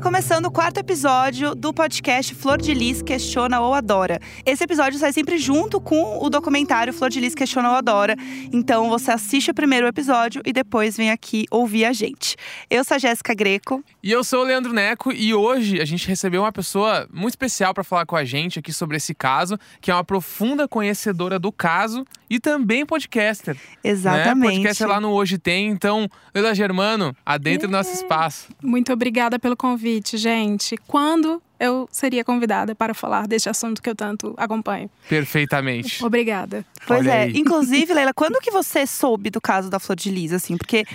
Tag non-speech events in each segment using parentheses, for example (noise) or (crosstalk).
Está começando o quarto episódio do podcast Flor de Lis Questiona ou Adora. Esse episódio sai sempre junto com o documentário Flor de Lis Questiona ou Adora. Então você assiste o primeiro episódio e depois vem aqui ouvir a gente. Eu sou a Jéssica Greco. E eu sou o Leandro Neco e hoje a gente recebeu uma pessoa muito especial para falar com a gente aqui sobre esse caso, que é uma profunda conhecedora do caso e também podcaster. Né? Exatamente. Né? Podcaster lá no Hoje Tem. Então, Leila Germano, adentre o nosso espaço. Muito obrigada pelo convite, gente. Quando eu seria convidada para falar deste assunto que eu tanto acompanho? Perfeitamente. Obrigada. Pois Olha é. aí. Inclusive, Leila, quando que você soube do caso da Flor de Lis, assim? Porque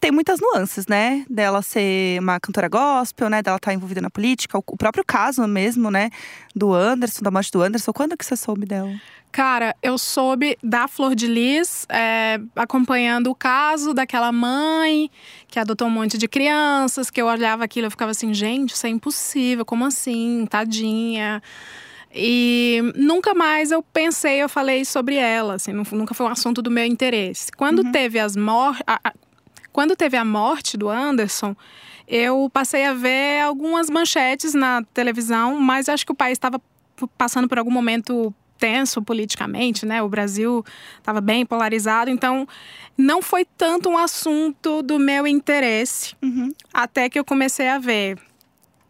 tem muitas nuances, né? Dela ser uma cantora gospel, né? Dela estar envolvida na política. O próprio caso mesmo, né? Do Anderson, da morte do Anderson. Quando que você soube dela? Cara, eu soube da Flor de Lis, é, acompanhando o caso daquela mãe que adotou um monte de crianças, que eu olhava aquilo e ficava assim, gente, isso é impossível, como assim? Tadinha. E nunca mais eu pensei, eu falei sobre ela, assim, nu- nunca foi um assunto do meu interesse. Quando teve as mor a- a- quando teve a morte do Anderson, eu passei a ver algumas manchetes na televisão, mas acho que o país estava passando por algum momento tenso politicamente, né? O Brasil estava bem polarizado, então não foi tanto um assunto do meu interesse, Uhum. até que eu comecei a ver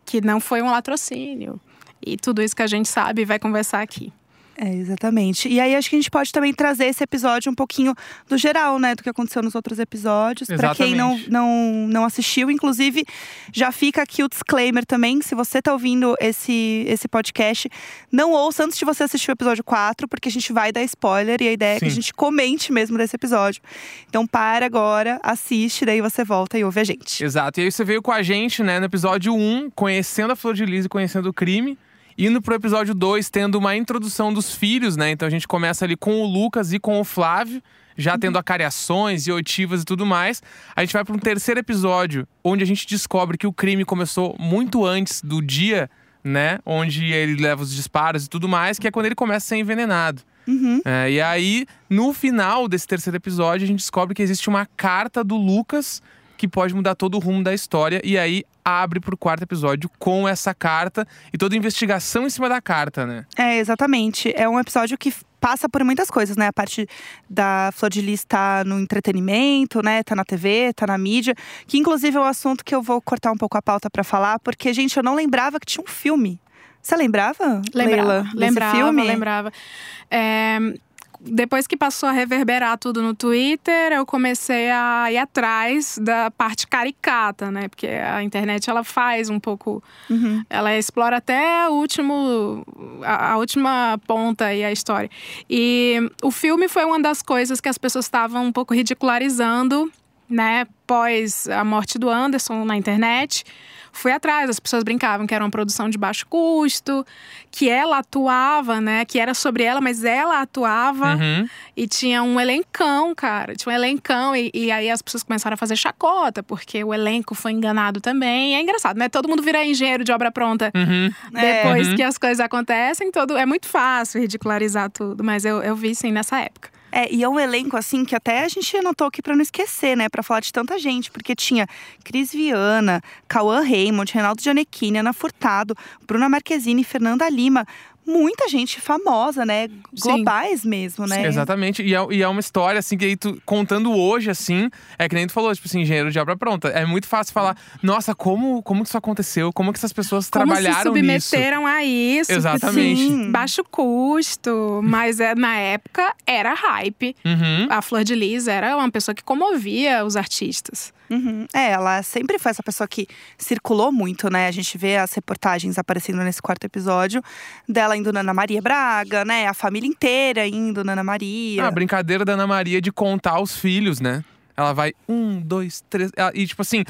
que não foi um latrocínio. E tudo isso que a gente sabe e vai conversar aqui. É, exatamente. E aí acho que a gente pode também trazer esse episódio um pouquinho do geral, né? Do que aconteceu nos outros episódios. Pra quem não, não, não assistiu, inclusive, já fica aqui o disclaimer também. Se você tá ouvindo esse, esse podcast, não ouça antes de você assistir o episódio 4, porque a gente vai dar spoiler e a ideia é que a Sim. gente comente mesmo desse episódio. Então para agora, assiste, daí você volta e ouve a gente. Exato. E aí você veio com a gente, né, no episódio 1, conhecendo a Flor de Lis e conhecendo o crime. Indo pro episódio 2, tendo uma introdução dos filhos, né? Então a gente começa ali com o Lucas e com o Flávio, já tendo acariações e oitivas e tudo mais. A gente vai para um terceiro episódio, onde a gente descobre que o crime começou muito antes do dia, né? Onde ele leva os disparos e tudo mais, que é quando ele começa a ser envenenado. Uhum. É, e aí, no final desse terceiro episódio, a gente descobre que existe uma carta do Lucas que pode mudar todo o rumo da história. E aí abre pro quarto episódio com essa carta e toda a investigação em cima da carta, né? É, exatamente. É um episódio que passa por muitas coisas, né? A parte da Flor de Lis tá no entretenimento, né? Tá na TV, tá na mídia. Que inclusive é um assunto que eu vou cortar um pouco a pauta pra falar, porque, gente, eu não lembrava que tinha um filme. Você lembrava? Leila, Lembrava, desse lembrava, filme? lembrava. É, depois que passou a reverberar tudo no Twitter, eu comecei a ir atrás da parte caricata, né? Porque a internet ela faz um pouco, Uhum. ela explora até o último, a, a última ponta e a história. E o filme foi uma das coisas que as pessoas estavam um pouco ridicularizando, né? Pós a morte do Anderson na internet fui atrás, as pessoas brincavam que era uma produção de baixo custo, que ela atuava, né? Que era sobre ela, mas ela atuava Uhum. e tinha um elencão, cara. Tinha um elencão, e, e aí as pessoas começaram a fazer chacota, porque o elenco foi enganado também. É engraçado, né? Todo mundo vira engenheiro de obra pronta Uhum. É. depois Uhum. que as coisas acontecem. Todo, é muito fácil ridicularizar tudo, mas eu, eu vi sim nessa época. É, e é um elenco, assim, que até a gente anotou aqui pra não esquecer, né? Pra falar de tanta gente. Porque tinha Cris Viana, Cauã Raymond, Reinaldo Gianecchini, Ana Furtado, Bruna Marquezine, Fernanda Lima. Muita gente famosa, né? Globais mesmo, né? Exatamente. E é, e é uma história, assim, que aí tu contando hoje, assim, é que nem tu falou, tipo assim, engenheiro de obra pronta. É muito fácil falar, nossa, como, como que isso aconteceu? Como que essas pessoas Como se trabalharam nisso? submeteram a isso. Exatamente. Sim. Baixo custo, mas é, na época era hype. Uhum. A Flor de Lis era uma pessoa que comovia os artistas. Uhum. É, ela sempre foi essa pessoa que circulou muito, né? A gente vê as reportagens aparecendo nesse quarto episódio dela indo na Ana Maria Braga, né? A família inteira indo na Ana Maria. Ah, a brincadeira da Ana Maria de contar os filhos, né? Ela vai um, dois, três. ela- E, tipo assim,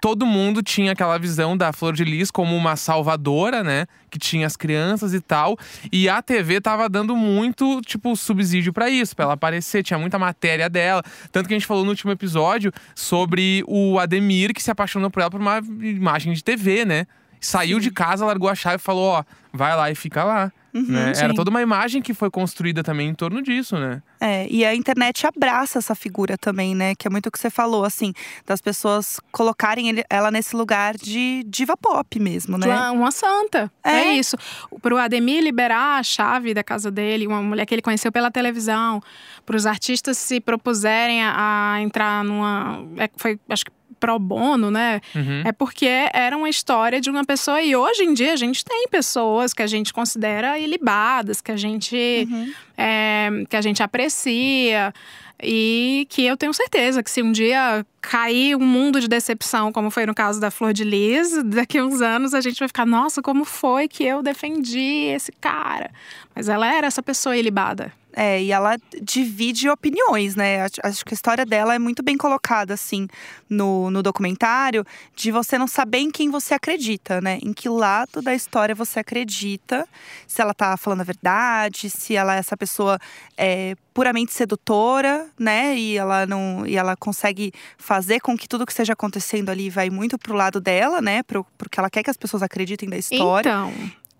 todo mundo tinha aquela visão da Flor de Lis como uma salvadora, né? Que tinha as crianças e tal. E a TV tava dando muito, tipo, subsídio pra isso, pra ela aparecer. Tinha muita matéria dela. Tanto que a gente falou no último episódio sobre o Ademir, que se apaixonou por ela por uma imagem de TV, né? Saiu de casa, largou a chave e falou: Ó, vai lá e fica lá. Né? sim. Era toda uma imagem que foi construída também em torno disso, né? É, e a internet abraça essa figura também, né? Que é muito o que você falou, assim, das pessoas colocarem ele- ela nesse lugar de diva pop mesmo, né? Uma, uma santa. É. É. isso. Pro Ademir liberar a chave da casa dele, uma mulher que ele conheceu pela televisão, para os artistas se propuserem a, a entrar numa. é, foi, acho que pro bono, né? Uhum. É porque era uma história de uma pessoa. E hoje em dia a gente tem pessoas que a gente considera ilibadas, que a gente, Uhum. é, que a gente aprecia. E que eu tenho certeza que se um dia cair um mundo de decepção, como foi no caso da Flor de Lis, daqui a uns anos a gente vai ficar, nossa, como foi que eu defendi esse cara? Mas ela era essa pessoa ilibada. É, e ela divide opiniões, né? Acho- que a história dela é muito bem colocada, assim, no, no documentário, de você não saber em quem você acredita, né? Em que lado da história você acredita, se ela tá falando a verdade, se ela é essa pessoa é, puramente sedutora, né? E ela não. E ela consegue fazer com que tudo que esteja acontecendo ali vai muito pro lado dela, né? Pro, pro que ela quer que as pessoas acreditem da história. Então,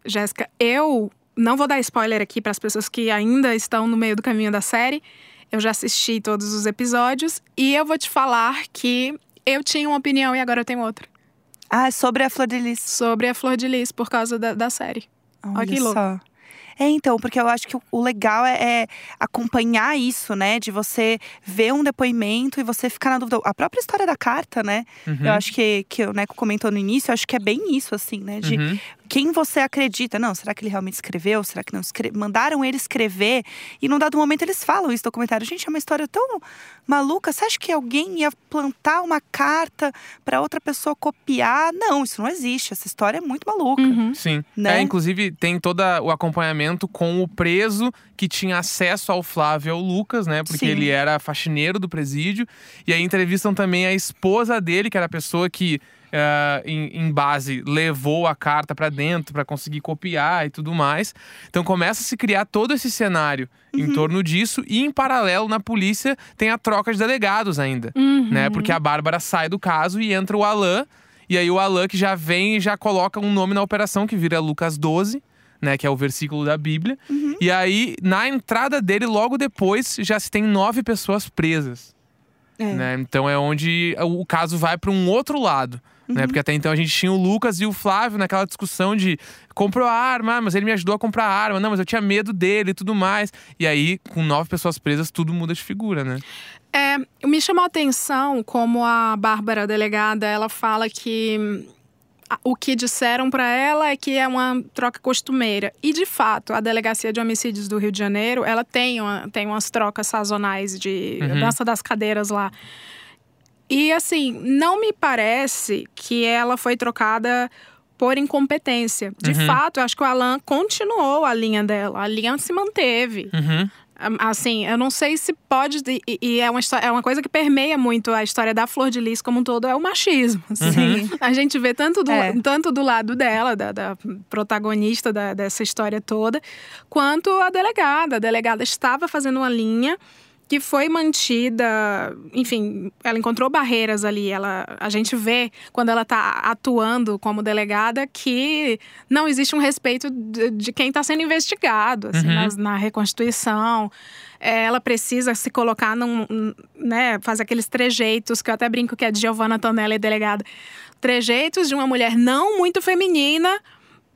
Jéssica, eu não vou dar spoiler aqui para as pessoas que ainda estão no meio do caminho da série. Eu já assisti todos os episódios e eu vou te falar que eu tinha uma opinião e agora eu tenho outra Ah, sobre a Flor de Lis. sobre a Flor de Lis por causa da, da série. Olha que louco. só. É, então, porque eu acho que o- legal é, é acompanhar isso, né? De você ver um depoimento e você ficar na dúvida. A própria história da carta, né? Uhum. Eu acho que, que o Neco comentou no início, eu acho que é bem isso, assim, né? De Uhum. Quem você acredita. Não, será que ele realmente escreveu? Será que não escreveu? Mandaram ele escrever e num dado momento eles falam isso no documentário. Gente, é uma história tão maluca. Você acha que alguém ia plantar uma carta para outra pessoa copiar? Não, isso não existe. Essa história é muito maluca. Uhum. Sim. Né? É, inclusive, tem todo o acompanhamento com o preso que tinha acesso ao Flávio e ao Lucas, né? Porque Sim. ele era faxineiro do presídio. E aí entrevistam também a esposa dele, que era a pessoa que. Eh, em, em base levou a carta pra dentro pra conseguir copiar e tudo mais. Então começa a se criar todo esse cenário Uhum. em torno disso e em paralelo na polícia tem a troca de delegados ainda Uhum. né? Porque a Bárbara sai do caso e entra o Alan. E aí o Alan que já vem e já coloca um nome na operação que vira Lucas 12, né? Que é o versículo da Bíblia. E aí, na entrada dele, logo depois, já se tem nove pessoas presas. É. Né? Então é onde o caso vai para um outro lado. Né? Porque até então a gente tinha o Lucas e o Flávio naquela discussão de comprou a arma, ah, mas ele me ajudou a comprar a arma, não, mas eu tinha medo dele e tudo mais. E aí, com nove pessoas presas, tudo muda de figura, né? É, me chamou a atenção como a Bárbara, a delegada, ela fala que o que disseram para ela é que é uma troca costumeira. E, de fato, a Delegacia de Homicídios do Rio de Janeiro, ela tem, uma, tem umas trocas sazonais de Uhum. dança das cadeiras lá. E, assim, não me parece que ela foi trocada por incompetência. De Uhum. fato, eu acho que o Alan continuou a linha dela. A linha se manteve. Uhum. Assim, eu não sei se pode. E, e é, uma, é uma coisa que permeia muito a história da Flor de Lis como um todo, é o machismo. (laughs) assim. A gente vê tanto do, É. tanto do lado dela, da, da protagonista da- dessa história toda, quanto a delegada. A delegada estava fazendo uma linha que foi mantida, enfim, ela encontrou barreiras ali. Ela, a gente vê quando ela está atuando como delegada que não existe um respeito de, de quem está sendo investigado, assim, Uhum. nas- na reconstituição. É, ela precisa se colocar num, um, né, fazer aqueles trejeitos que eu até brinco que é de Giovanna Tonelli, delegada, trejeitos de uma mulher não muito feminina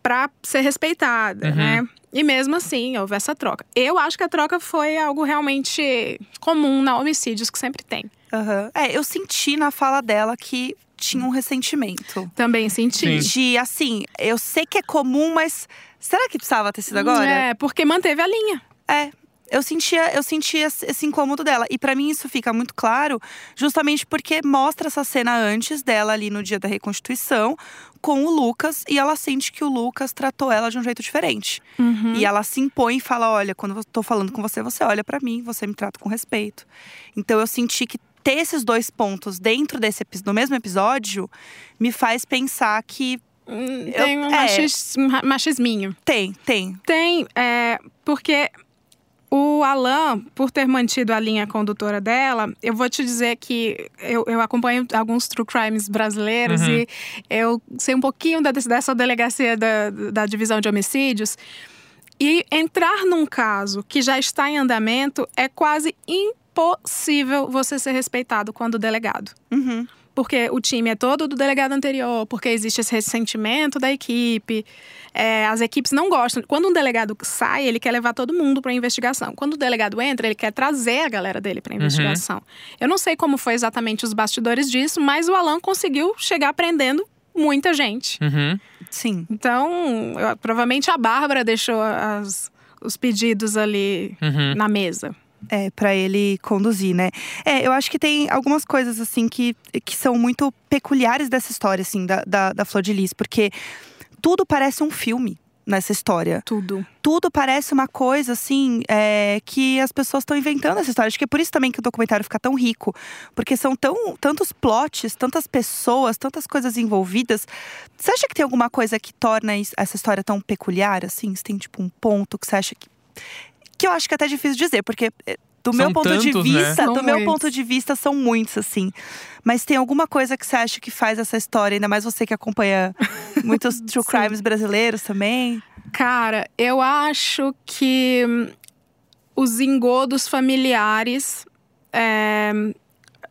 para ser respeitada, Uhum. né? E mesmo assim, houve essa troca. Eu acho que a troca foi algo realmente comum na homicídios que sempre tem. Aham. É, eu senti na fala dela que tinha um ressentimento. Também senti. Sim. De, assim, eu sei que é comum, mas será que precisava ter sido agora? É, porque manteve a linha. É. Eu sentia, eu sentia esse incômodo dela. E pra mim isso fica muito claro, justamente porque mostra essa cena antes dela ali no dia da reconstituição com o Lucas e ela sente que o Lucas tratou ela de um jeito diferente. Uhum. E ela se impõe e fala: "Olha, quando eu tô falando com você, você olha pra mim, você me trata com respeito". Então eu senti que ter esses dois pontos dentro desse do mesmo episódio me faz pensar que Hum, Tem um é. machis- um ra- machisminho. tem, tem. Tem, é, porque o Alan, por ter mantido a linha condutora dela, eu vou te dizer que eu, eu acompanho alguns true crimes brasileiros Uhum. e eu sei um pouquinho da- dessa delegacia da, da divisão de homicídios. E entrar num caso que já está em andamento é quase impossível você ser respeitado quando delegado. Uhum. Porque o time é todo do delegado anterior, porque existe esse ressentimento da equipe. É, as equipes não gostam. Quando um delegado sai, ele quer levar todo mundo para a investigação. Quando o delegado entra, ele quer trazer a galera dele para a investigação. Eu não sei como foi exatamente os bastidores disso, mas o Alan conseguiu chegar prendendo muita gente. Uhum. Sim. Então, eu- provavelmente a Bárbara deixou as- os pedidos ali Uhum. na mesa. É, pra ele conduzir, né? É, eu acho que tem algumas coisas, assim, que, que são muito peculiares dessa história, assim, da, da, da Flor de Lis. Porque tudo parece um filme nessa história. Tudo. Tudo parece uma coisa, assim, é, que as pessoas estão inventando essa história. Acho que é por isso também que o documentário fica tão rico. Porque são tão, tantos plots, tantas pessoas, tantas coisas envolvidas. Você acha que tem alguma coisa que torna essa história tão peculiar, assim? Você tem, tipo, um ponto que você acha que… Que eu acho que é até difícil dizer, porque… é, Do São meu ponto de tantos, né? vista, São do meu muitos. ponto de vista, são muitos, assim. Mas tem alguma coisa que você acha que faz essa história, ainda mais você que acompanha (laughs) muitos true crimes brasileiros também. Cara, eu acho que hum, os engodos familiares é,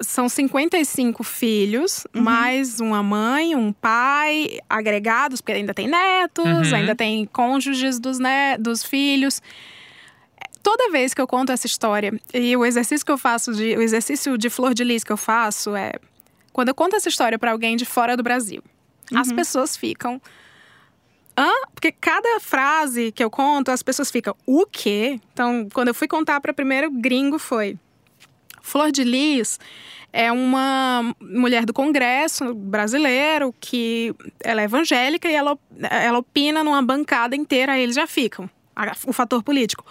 são 55 filhos, Uhum. mais uma mãe, um pai, agregados, porque ainda tem netos, Uhum. ainda tem cônjuges dos, ne dos filhos. Toda vez que eu conto essa história, e o exercício que eu faço, de, o exercício de flor de lis que eu faço é quando eu conto essa história para alguém de fora do Brasil, as pessoas ficam. Hã? Porque cada frase que eu conto, as pessoas ficam, o quê? Então, quando eu fui contar para o primeiro gringo, foi. Flor de Lis é uma mulher do Congresso brasileiro que ela é evangélica e ela, ela opina numa bancada inteira, aí eles já ficam. O fator político.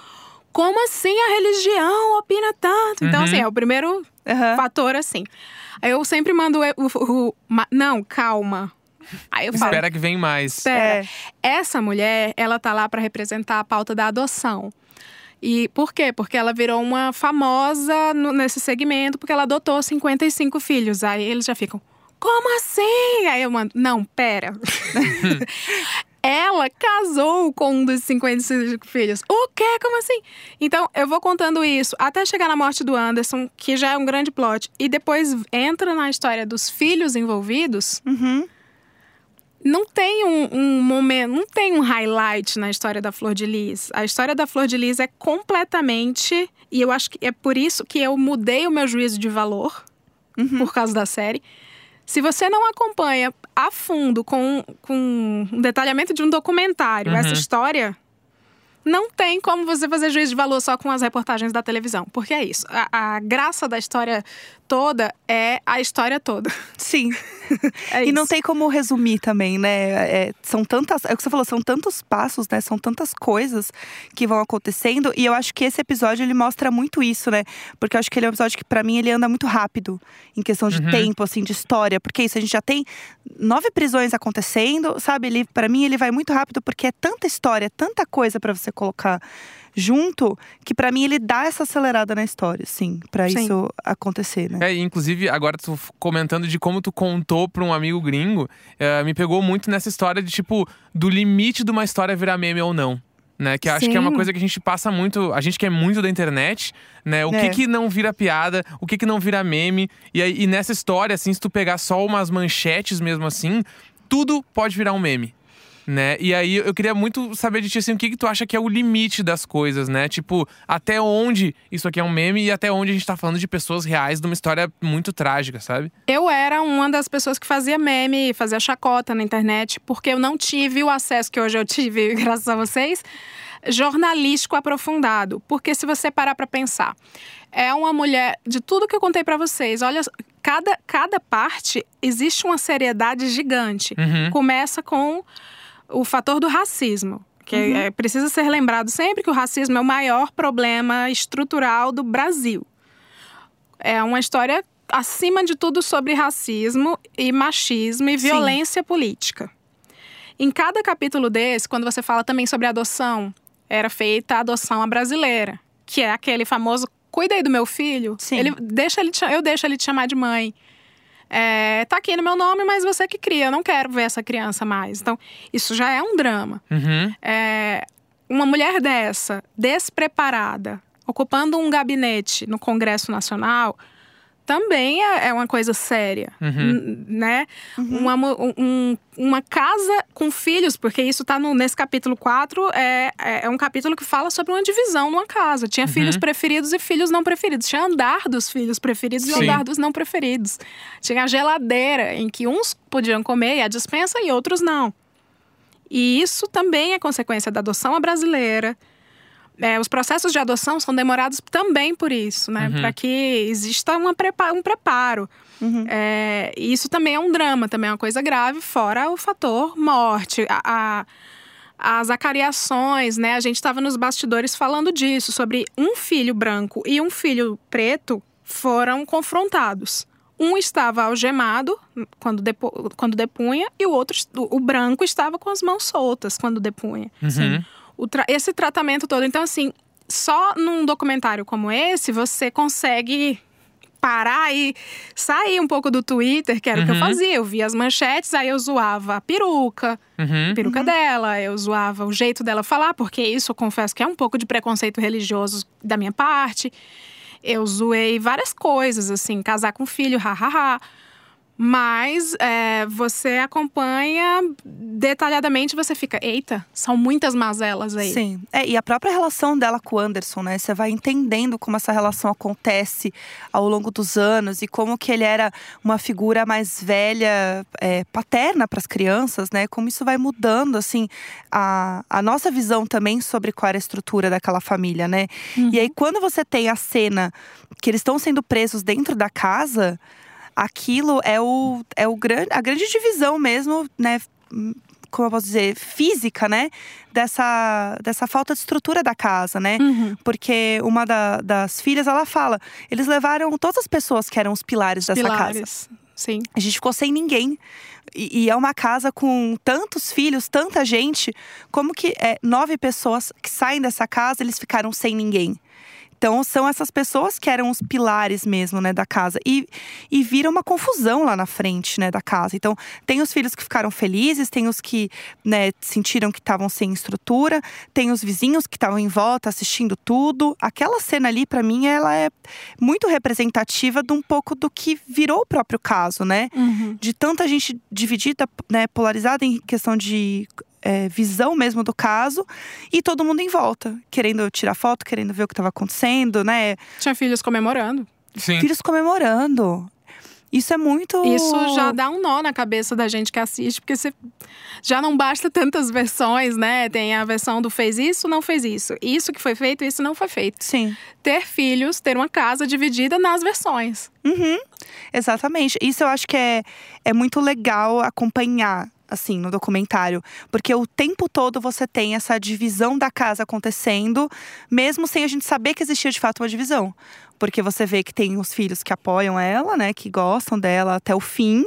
Como assim a religião opina tanto? Então, Uhum. assim, é o primeiro Aham. fator, assim. Aí eu sempre mando o. o- o- ma- não, calma. Aí eu falo. Espera que vem mais. Espera. É. Essa mulher, ela tá lá para representar a pauta da adoção. E por quê? Porque ela virou uma famosa no- nesse segmento, porque ela adotou 55 filhos. Aí eles já ficam, como assim? Aí eu mando, não, pera. (laughs) ela casou com um dos 55 filhos. O quê? Como assim? Então, eu vou contando isso até chegar na morte do Anderson, que já é um grande plot. E depois entra na história dos filhos envolvidos Uhum. não tem um, um momento, não tem um highlight na história da Flor de Lis. A história da Flor de Lis é completamente. E eu acho que é por isso que eu mudei o meu juízo de valor, por causa da série. Se você não acompanha a fundo com, com um detalhamento de um documentário Uhum. essa história, não tem como você fazer juízo de valor só com as reportagens da televisão. Porque é isso. A, a graça da história toda é a história toda. Sim. (laughs) É E não tem como resumir também, né? É, são tantas. É o que você falou, são tantos passos, né? São tantas coisas que vão acontecendo. E eu acho que esse episódio ele mostra muito isso, né? Porque eu acho que ele é um episódio que, pra mim, ele anda muito rápido em questão de Uhum. tempo, assim, de história. Porque isso, a gente já tem nove prisões acontecendo, sabe? Ele, para mim, ele vai muito rápido porque é tanta história, tanta coisa pra você colocar junto, que pra mim ele dá essa acelerada na história, pra Sim. isso acontecer, né? É, e inclusive, agora tu comentando de como tu contou pra um amigo gringo, eh, me pegou muito nessa história de, tipo, do limite de uma história virar meme ou não. Né, que eu acho que é uma Sim. coisa que a gente passa muito, a gente que é muito da internet, né? O É. que que não vira piada, o que que não vira meme. E, aí, e nessa história, assim, se tu pegar só umas manchetes mesmo assim, tudo pode virar um meme. Né? E aí eu queria muito saber de ti assim, o que, que tu acha que é o limite das coisas, né? Tipo, até onde isso aqui é um meme e até onde a gente tá falando de pessoas reais de uma história muito trágica, sabe? Eu era uma das pessoas que fazia meme, fazia chacota na internet, porque eu não tive o acesso que hoje eu tive, (laughs) graças a vocês, jornalístico aprofundado. Porque se você parar pra pensar, é uma mulher, de tudo que eu contei pra vocês, olha, cada, cada parte existe uma seriedade gigante. Uhum. Começa com o fator do racismo. Que é- precisa ser lembrado sempre que o racismo é o maior problema estrutural do Brasil. É uma história, acima de tudo, sobre racismo e machismo e Sim. violência política. Em cada capítulo desse, quando você fala também sobre adoção, era feita a adoção à brasileira, que é aquele famoso cuida aí do meu filho. Sim. Ele deixa ele eu deixo ele te chamar de mãe. É, tá aqui no meu nome, mas você que cria, eu não quero ver essa criança mais. Então, isso já é um drama. Uhum. É, uma mulher dessa, despreparada, ocupando um gabinete no Congresso Nacional, também é, é uma coisa séria, Uhum. né? Uma, mu- um- uma casa com filhos, porque isso tá no, nesse capítulo 4, é, é é um capítulo que fala sobre uma divisão numa casa. Tinha filhos preferidos e filhos não preferidos. Tinha andar dos filhos preferidos e Sim. andar dos não preferidos. Tinha a geladeira, em que uns podiam comer e a dispensa e outros não. E isso também é consequência da adoção à brasileira. É, os processos de adoção são demorados também por isso, né? Para que exista uma prepa- um preparo. É, e isso também é um drama, também é uma coisa grave, fora o fator morte. A, a- as acariações, né? A gente estava nos bastidores falando disso, sobre um filho branco e um filho preto foram confrontados. Um estava algemado quando, depo- quando depunha e o outro, o o branco, estava com as mãos soltas quando depunha. Uhum. O tra- esse tratamento todo. Então, assim, só num documentário como esse você consegue parar e sair um pouco do Twitter, que era o que eu Uhum. fazia. Eu via as manchetes, aí eu zoava a peruca, Uhum. a peruca dela, eu zoava o jeito dela falar, porque isso eu confesso que é um pouco de preconceito religioso da minha parte. Eu zoei várias coisas, assim, casar com filho, hahaha. Mas é, você acompanha detalhadamente, você fica, eita, são muitas mazelas aí. Sim. É, e a própria relação dela com o Anderson, né? Você vai entendendo como essa relação acontece ao longo dos anos e como que ele era uma figura mais velha, é, paterna para as crianças, né? Como isso vai mudando, assim, a, a nossa visão também sobre qual era a estrutura daquela família, né? E aí, quando você tem a cena que eles estão sendo presos dentro da casa, aquilo é o, é o gran, a grande divisão mesmo, né? Como eu posso dizer, física, né? Dessa, dessa falta de estrutura da casa, né? Uhum. Porque uma da- das filhas, ela fala, eles levaram todas as pessoas que eram os pilares dessa casa. Pilares. Sim. A gente ficou sem ninguém. E, e é uma casa com tantos filhos, tanta gente. Como que é, nove pessoas que saem dessa casa, eles ficaram sem ninguém? Então, são essas pessoas que eram os pilares mesmo, né, da casa. E, e vira uma confusão lá na frente, né, da casa. Então, tem os filhos que ficaram felizes, tem os que, né, sentiram que estavam sem estrutura, tem os vizinhos que estavam em volta assistindo tudo. Aquela cena ali, para mim, ela é muito representativa de um pouco do que virou o próprio caso, né? Uhum. de tanta gente dividida, né, polarizada em questão de é, visão mesmo do caso, e todo mundo em volta, querendo tirar foto, querendo ver o que estava acontecendo, né? Tinha filhos comemorando. Sim. Filhos comemorando. Isso é muito. Isso já dá um nó na cabeça da gente que assiste, porque você já não basta tantas versões, né? Tem a versão do fez isso, não fez isso. Isso que foi feito, isso não foi feito. Sim. Ter filhos, ter uma casa dividida nas versões. Uhum, exatamente. Isso eu acho que é, é muito legal acompanhar, assim, no documentário. Porque o tempo todo você tem essa divisão da casa acontecendo, mesmo sem a gente saber que existia de fato uma divisão. Porque você vê que tem os filhos que apoiam ela, né? Que gostam dela até o fim.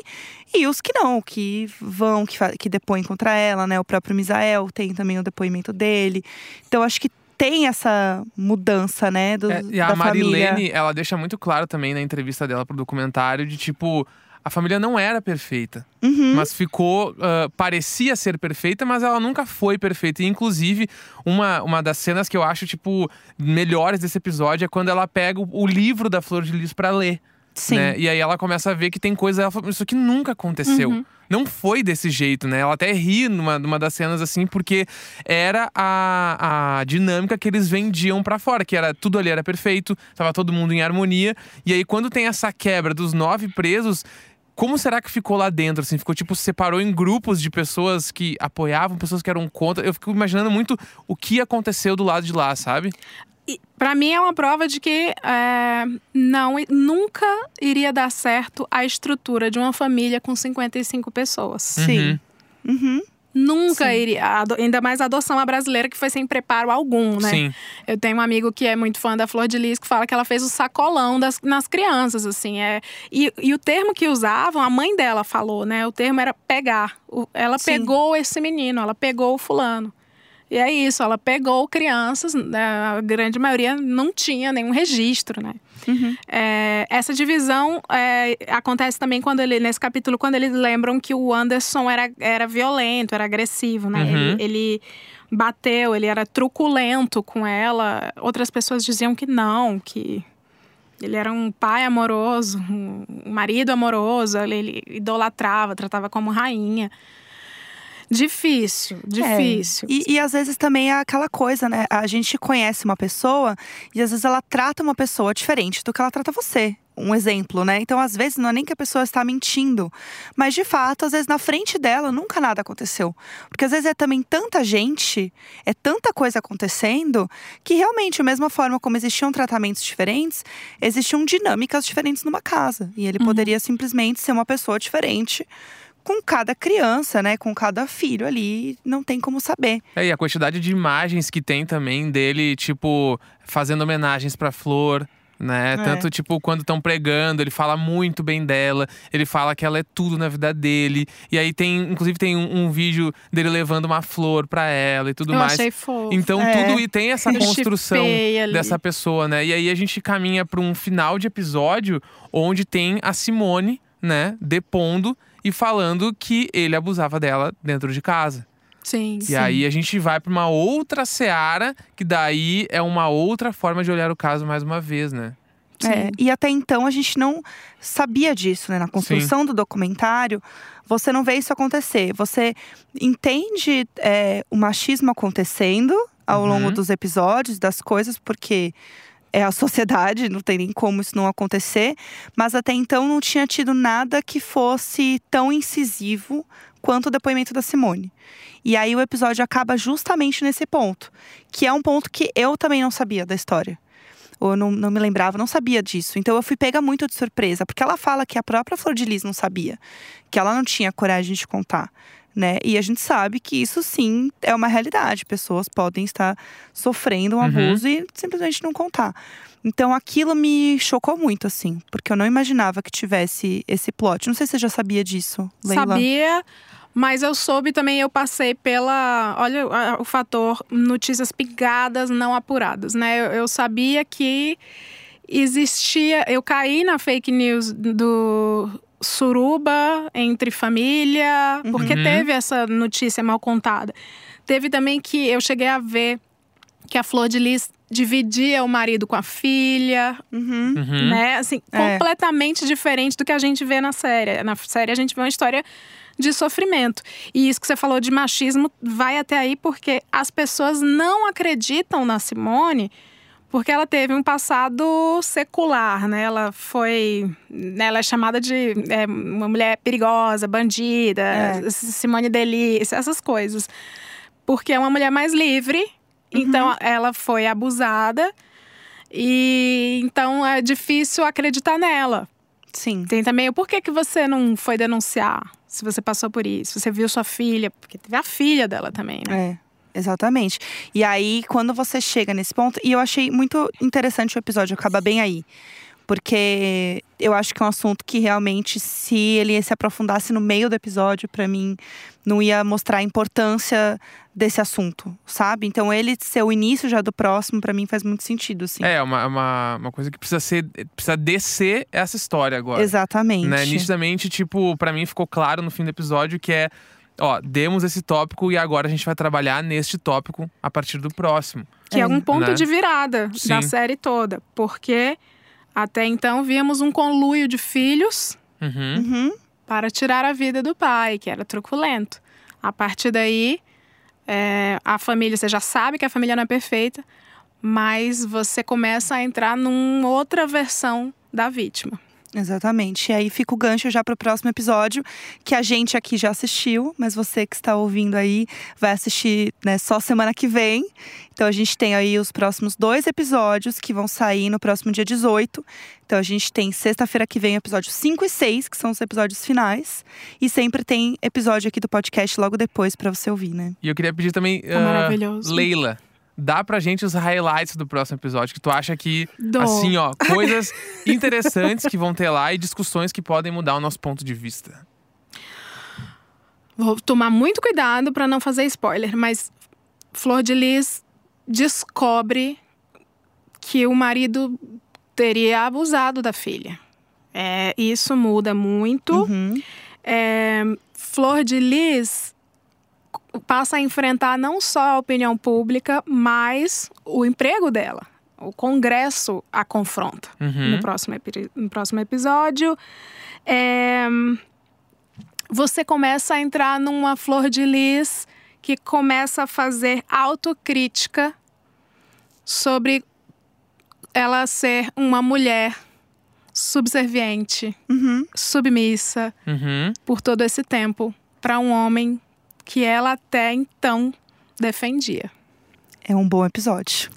E os que não, que vão, que, que depõem contra ela, né? O próprio Misael tem também o depoimento dele. Então, acho que tem essa mudança, né? Do, É, e a Marilene, família. ela deixa muito claro também na entrevista dela pro documentário de tipo. A família não era perfeita, Uhum. mas ficou. ah, parecia ser perfeita, mas ela nunca foi perfeita. E, inclusive, uma, uma das cenas que eu acho, tipo, melhores desse episódio é quando ela pega o, o livro da Flor de Lis pra ler. Sim. né? E aí ela começa a ver que tem coisa. Ela fala, isso aqui nunca aconteceu. Uhum. Não foi desse jeito, né? Ela até ri numa, numa das cenas assim, porque era a, a dinâmica que eles vendiam pra fora, que era tudo ali era perfeito, tava todo mundo em harmonia. E aí, quando tem essa quebra dos nove presos. Como será que ficou lá dentro? Assim, ficou tipo, separou em grupos de pessoas que apoiavam, pessoas que eram contra. Eu fico imaginando muito o que aconteceu do lado de lá, sabe? Para mim é uma prova de que é, não, nunca iria dar certo a estrutura de uma família com 55 pessoas. Sim. Uhum. Nunca Sim. iria. Ainda mais a adoção à brasileira, que foi sem preparo algum, né? Sim. Eu tenho um amigo que é muito fã da Flor de Lis que fala que ela fez o sacolão das, nas crianças, assim. É, e, e o termo que usavam, a mãe dela falou, né? O termo era pegar. Ela Sim. pegou esse menino, ela pegou o fulano. E é isso, ela pegou crianças, né, a grande maioria não tinha nenhum registro, né? Uhum. É, essa divisão é, acontece também quando ele, nesse capítulo, quando eles lembram que o Anderson era, era violento, era agressivo, né? Uhum. Ele, ele bateu, ele era truculento com ela. Outras pessoas diziam que não, que ele era um pai amoroso, um marido amoroso, ele, ele idolatrava, tratava como rainha. Difícil, difícil. É. E, e, às vezes também é aquela coisa, né? A gente conhece uma pessoa e às vezes ela trata uma pessoa diferente do que ela trata você. Um exemplo, né? Então, às vezes, não é nem que a pessoa está mentindo, mas de fato, às vezes, na frente dela nunca nada aconteceu. Porque às vezes é também tanta gente, é tanta coisa acontecendo, que realmente, da mesma forma como existiam tratamentos diferentes, existiam dinâmicas diferentes numa casa. E ele uhum. poderia simplesmente ser uma pessoa diferente com cada criança, né? Com cada filho ali, não tem como saber. É, e a quantidade de imagens que tem também dele, tipo, fazendo homenagens pra Flor. Né? É. Tanto, tipo, quando estão pregando, ele fala muito bem dela, ele fala que ela é tudo na vida dele. E aí tem, inclusive, tem um, um vídeo dele levando uma flor para ela e tudo Eu mais. Achei fofo. Então, é. tudo e tem essa construção dessa pessoa, né? E aí a gente caminha para um final de episódio onde tem a Simone, né, depondo e falando que ele abusava dela dentro de casa. Sim. E sim. aí a gente vai para uma outra seara, que daí é uma outra forma de olhar o caso mais uma vez, né? É, e até então a gente não sabia disso, né? Na construção Sim. do documentário, você não vê isso acontecer. Você entende é, o machismo acontecendo ao uhum. longo dos episódios, das coisas, porque é a sociedade, não tem nem como isso não acontecer. Mas até então não tinha tido nada que fosse tão incisivo quanto o depoimento da Simone. E aí o episódio acaba justamente nesse ponto, que é um ponto que eu também não sabia da história. Ou não, não me lembrava, não sabia disso. Então eu fui pega muito de surpresa, porque ela fala que a própria Flor de Lis não sabia, que ela não tinha coragem de contar né? E a gente sabe que isso sim é uma realidade. Pessoas podem estar sofrendo um uhum. abuso e simplesmente não contar. Então aquilo me chocou muito, assim, porque eu não imaginava que tivesse esse plot. Não sei se você já sabia disso, Leila. Sabia, mas eu soube também, eu passei pela. Olha o fator notícias pigadas, não apuradas, né? Eu, eu sabia que existia. Eu caí na fake news do suruba entre família, uhum. porque teve essa notícia mal contada. Teve também que eu cheguei a ver que a Flor de Lis dividia o marido com a filha, uhum. Uhum. né? Assim, é. completamente diferente do que a gente vê na série. Na série a gente vê uma história de sofrimento. E isso que você falou de machismo vai até aí porque as pessoas não acreditam na Simone porque ela teve um passado secular, né? Ela foi, né, ela é chamada de é, uma mulher perigosa, bandida, é. Simone Delícia, essas coisas. Porque é uma mulher mais livre, uhum. então ela foi abusada e então é difícil acreditar nela. Sim. Tem também o porquê que você não foi denunciar se você passou por isso, você viu sua filha, porque teve a filha dela também, né? É. Exatamente. E aí, quando você chega nesse ponto, e eu achei muito interessante o episódio, acaba bem aí. Porque eu acho que é um assunto que realmente, se ele se aprofundasse no meio do episódio, para mim, não ia mostrar a importância desse assunto, sabe? Então, ele ser o início já do próximo, para mim, faz muito sentido, assim. É, uma, uma, uma coisa que precisa ser. Precisa descer essa história agora. Exatamente. Né? Nitidamente, tipo, para mim ficou claro no fim do episódio que é ó, demos esse tópico e agora a gente vai trabalhar neste tópico a partir do próximo. Que é, é um ponto né? de virada Sim. da série toda. Porque até então víamos um conluio de filhos uhum. Uhum. para tirar a vida do pai, que era truculento. A partir daí, é, a família, você já sabe que a família não é perfeita, mas você começa a entrar numa outra versão da vítima. Exatamente. E aí fica o gancho já para o próximo episódio, que a gente aqui já assistiu, mas você que está ouvindo aí vai assistir né, só semana que vem. Então a gente tem aí os próximos dois episódios que vão sair no próximo dia 18. Então a gente tem sexta-feira que vem episódios 5 e 6, que são os episódios finais. E sempre tem episódio aqui do podcast logo depois para você ouvir, né? E eu queria pedir também. Tá uh, maravilhoso. Leila dá pra gente os highlights do próximo episódio, que tu acha que, Dou. assim, ó, (laughs) coisas interessantes que vão ter lá e discussões que podem mudar o nosso ponto de vista. Vou tomar muito cuidado para não fazer spoiler, mas Flor de Lis descobre que o marido teria abusado da filha. É, isso muda muito. Uhum. É, Flor de Lis passa a enfrentar não só a opinião pública, mas o emprego dela. O Congresso a confronta Uhum. no, próximo, no próximo episódio. É, você começa a entrar numa flor de lis que começa a fazer autocrítica sobre ela ser uma mulher subserviente, Uhum. submissa Uhum. por todo esse tempo para um homem que ela até então defendia. É um bom episódio.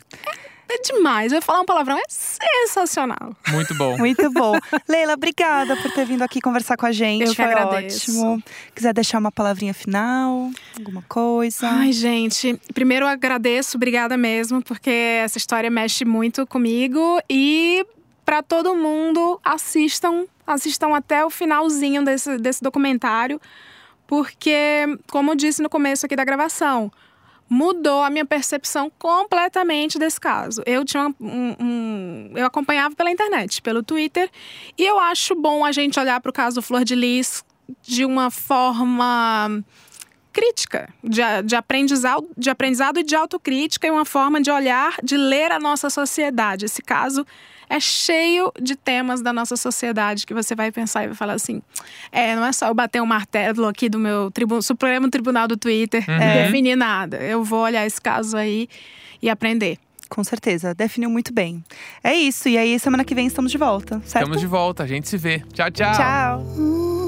É demais, eu ia falar um palavrão, é sensacional. Muito bom. Muito bom. (laughs) Leila, obrigada por ter vindo aqui conversar com a gente. Eu que Foi agradeço. ótimo. Quiser deixar uma palavrinha final, alguma coisa? Ai, gente, primeiro eu agradeço, obrigada mesmo, porque essa história mexe muito comigo e para todo mundo assistam, assistam até o finalzinho desse, desse documentário, porque como eu disse no começo aqui da gravação, mudou a minha percepção completamente desse caso. Eu tinha um, um- eu acompanhava pela internet, pelo Twitter, e eu acho bom a gente olhar para o caso Flor de Lis de uma forma crítica, de, de, aprendizado, de aprendizado e de autocrítica, e uma forma de olhar, de ler a nossa sociedade. Esse caso é cheio de temas da nossa sociedade que você vai pensar e vai falar assim: é, não é só eu bater um martelo aqui do meu tribu Supremo Tribunal do Twitter e definir nada. Eu vou olhar esse caso aí e aprender. Com certeza, definiu muito bem. É isso, e aí semana que vem estamos de volta, certo? Estamos de volta, a gente se vê. Tchau, tchau. Tchau.